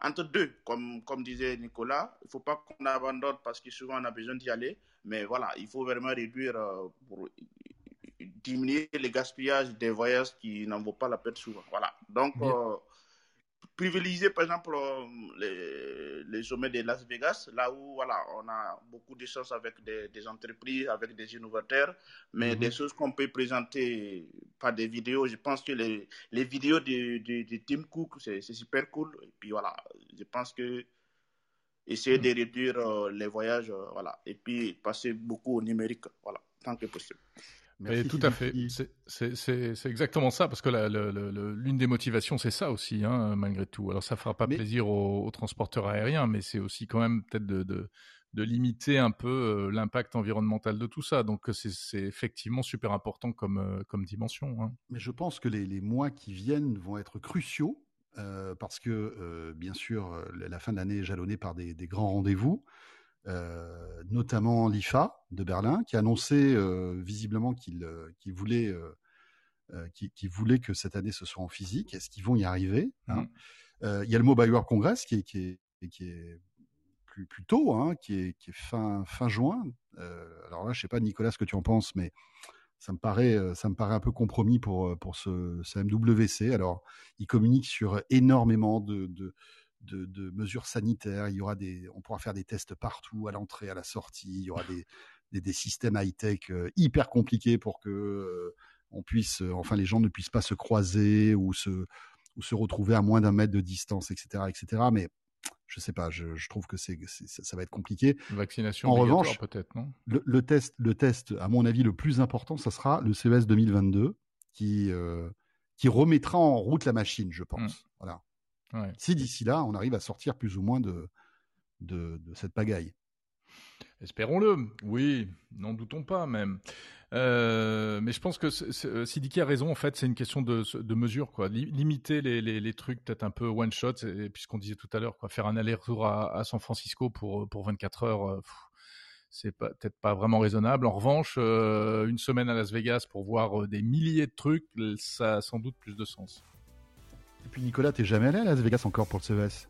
entre deux, comme, comme disait Nicolas. Il ne faut pas qu'on abandonne parce que souvent on a besoin d'y aller. Mais voilà, il faut vraiment réduire euh, pour diminuer le gaspillage des voyages qui n'en vaut pas la peine souvent. Voilà. Donc, euh, privilégier par exemple euh, les, les, sommets de Las Vegas, là où voilà, on a beaucoup de choses avec des, des, entreprises, avec des innovateurs, mais mhm. des choses qu'on peut présenter par des vidéos. Je pense que les, les vidéos de, de, de Tim Cook, c'est super cool. Et puis voilà, je pense que essayer de mhm. réduire euh, les voyages, euh, voilà, et puis passer beaucoup au numérique, voilà, tant que possible tout à fait. C'est exactement ça, parce que l'une des motivations, c'est ça aussi, hein, malgré tout. Alors, ça fera pas plaisir aux, transporteurs aériens, mais c'est aussi quand même peut-être de, de, limiter un peu euh, l'impact environnemental de tout ça. Donc, c'est effectivement super important comme, euh, comme dimension. Hein. Mais je pense que les, les, mois qui viennent vont être cruciaux, euh, parce que, bien sûr, la fin de l'année est jalonnée par des, des grands rendez-vous. Euh, notamment l'IFA de Berlin, qui a annoncé euh, visiblement qu'il euh, voulait, qui, voulait que cette année ce soit en physique. Est-ce qu'ils vont y arriver hein mmh. Il y a le Mobile World Congress qui est, qui est, qui est plus, plus tôt, hein, qui, est, qui est fin, fin juin. alors là, je sais pas, Nicolas, ce que tu en penses, mais ça me paraît, ça me paraît un peu compromis pour, pour ce, ce MWC. Alors, il communique sur énormément de, de de, mesures sanitaires. Il y aura des, on pourra faire des tests partout, à l'entrée, à la sortie. Il y aura des, des, systèmes high-tech euh, hyper compliqués pour que euh, on puisse, euh, enfin, les gens ne puissent pas se croiser ou se, ou se retrouver à moins d'un mètre de distance, etc., etc. Mais je sais pas, je, je trouve que c'est, ça va être compliqué. Vaccination en revanche, peut-être, non? le, le, test, le test, à mon avis, le plus important, ça sera le CES 2022 qui euh, qui remettra en route la machine, je pense. Mmh. Voilà. Ouais. Si d'ici là, on arrive à sortir plus ou moins de de, de cette pagaille. Espérons-le. Oui, n'en doutons pas même. Euh, mais je pense que euh, Sidiki a raison. En fait, c'est une question de, de mesure, quoi. Limiter les, les, les trucs peut-être un peu one shot, et puisqu'on disait tout à l'heure, quoi, faire un aller-retour à, à, San Francisco pour pour 24 heures, euh, c'est peut-être pas vraiment raisonnable. En revanche, euh, une semaine à Las Vegas pour voir euh, des milliers de trucs, ça a sans doute plus de sens. Et puis Nicolas, t'es jamais allé à Las Vegas encore pour le CES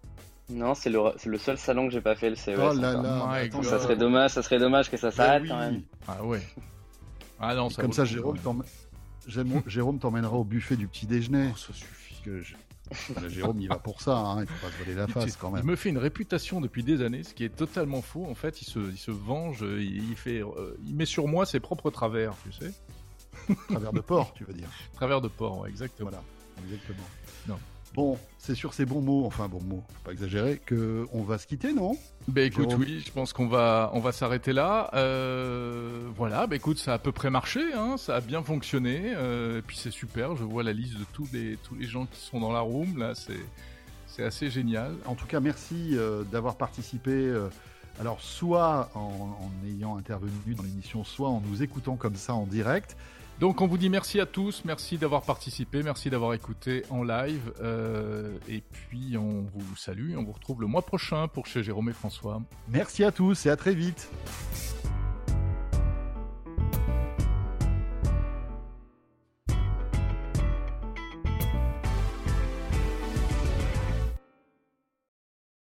non, c'est le, le, seul salon que j'ai pas fait le CES. Oh là là, attends, ça serait dommage, ça serait dommage que ça bah s'arrête quand même. Ah ouais. Ah non, ça Comme ça, Jérôme, Jérôme t'emmènera au buffet du petit déjeuner. Oh, ça suffit. Que je... Jérôme, il va pour ça, hein. il faut pas se voler la face quand même. Il me fait une réputation depuis des années, ce qui est totalement faux. En fait, il se, il se venge, il, fait, euh, il met sur moi ses propres travers, tu sais. Travers de porc, tu veux dire. Travers de porc, ouais, exactement. Voilà, exactement. Non. Bon, c'est sur ces bons mots, enfin bons mots, pas exagérer, que on va se quitter, non? Ben écoute, oui, je pense qu'on va on va s'arrêter là. Euh, voilà, ben écoute, ça a à peu près marché, hein, ça a bien fonctionné, euh, et puis c'est super. Je vois la liste de tous les tous les gens qui sont dans la room là, c'est c'est assez génial. En tout cas, merci euh, d'avoir participé. Alors, soit en, en ayant intervenu dans l'émission, soit en nous écoutant comme ça en direct. Donc on vous dit merci à tous, merci d'avoir participé, merci d'avoir écouté en live, euh, et puis on vous salue, on vous retrouve le mois prochain pour chez Jérôme et François. Merci à tous et à très vite.